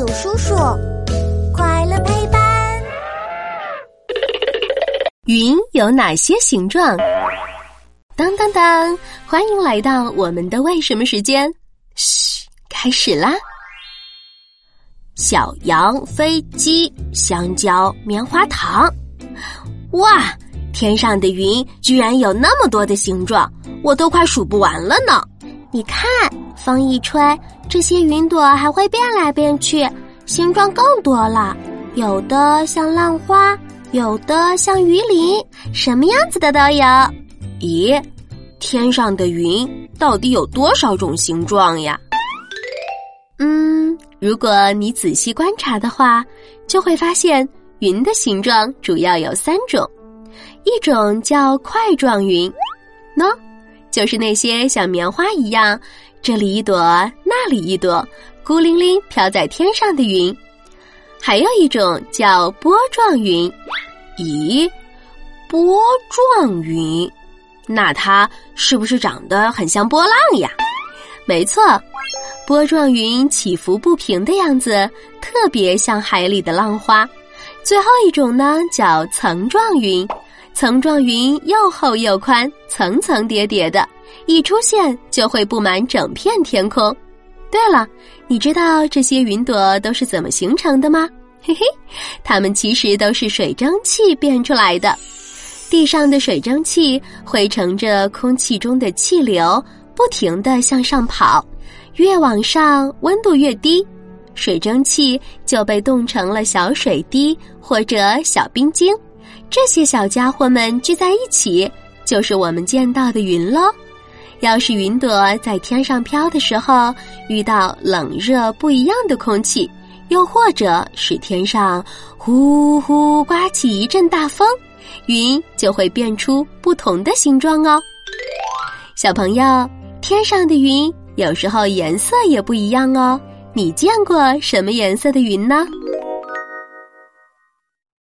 有叔叔，快乐陪伴。云有哪些形状？当当当！欢迎来到我们的为什么时间。嘘，开始啦！小羊、飞机、香蕉、棉花糖。哇，天上的云居然有那么多的形状，我都快数不完了呢。你看，风一吹，这些云朵还会变来变去，形状更多了。有的像浪花，有的像鱼鳞，什么样子的都有。咦，天上的云到底有多少种形状呀？嗯，如果你仔细观察的话，就会发现云的形状主要有三种，一种叫块状云，喏。就是那些像棉花一样，这里一朵，那里一朵，孤零零飘在天上的云。还有一种叫波状云，咦，波状云，那它是不是长得很像波浪呀？没错，波状云起伏不平的样子，特别像海里的浪花。最后一种呢，叫层状云。层状云又厚又宽，层层叠叠的，一出现就会布满整片天空。对了，你知道这些云朵都是怎么形成的吗？嘿嘿，它们其实都是水蒸气变出来的。地上的水蒸气会乘着空气中的气流，不停地向上跑，越往上温度越低，水蒸气就被冻成了小水滴或者小冰晶。这些小家伙们聚在一起，就是我们见到的云喽。要是云朵在天上飘的时候遇到冷热不一样的空气，又或者是天上呼呼刮起一阵大风，云就会变出不同的形状哦。小朋友，天上的云有时候颜色也不一样哦。你见过什么颜色的云呢？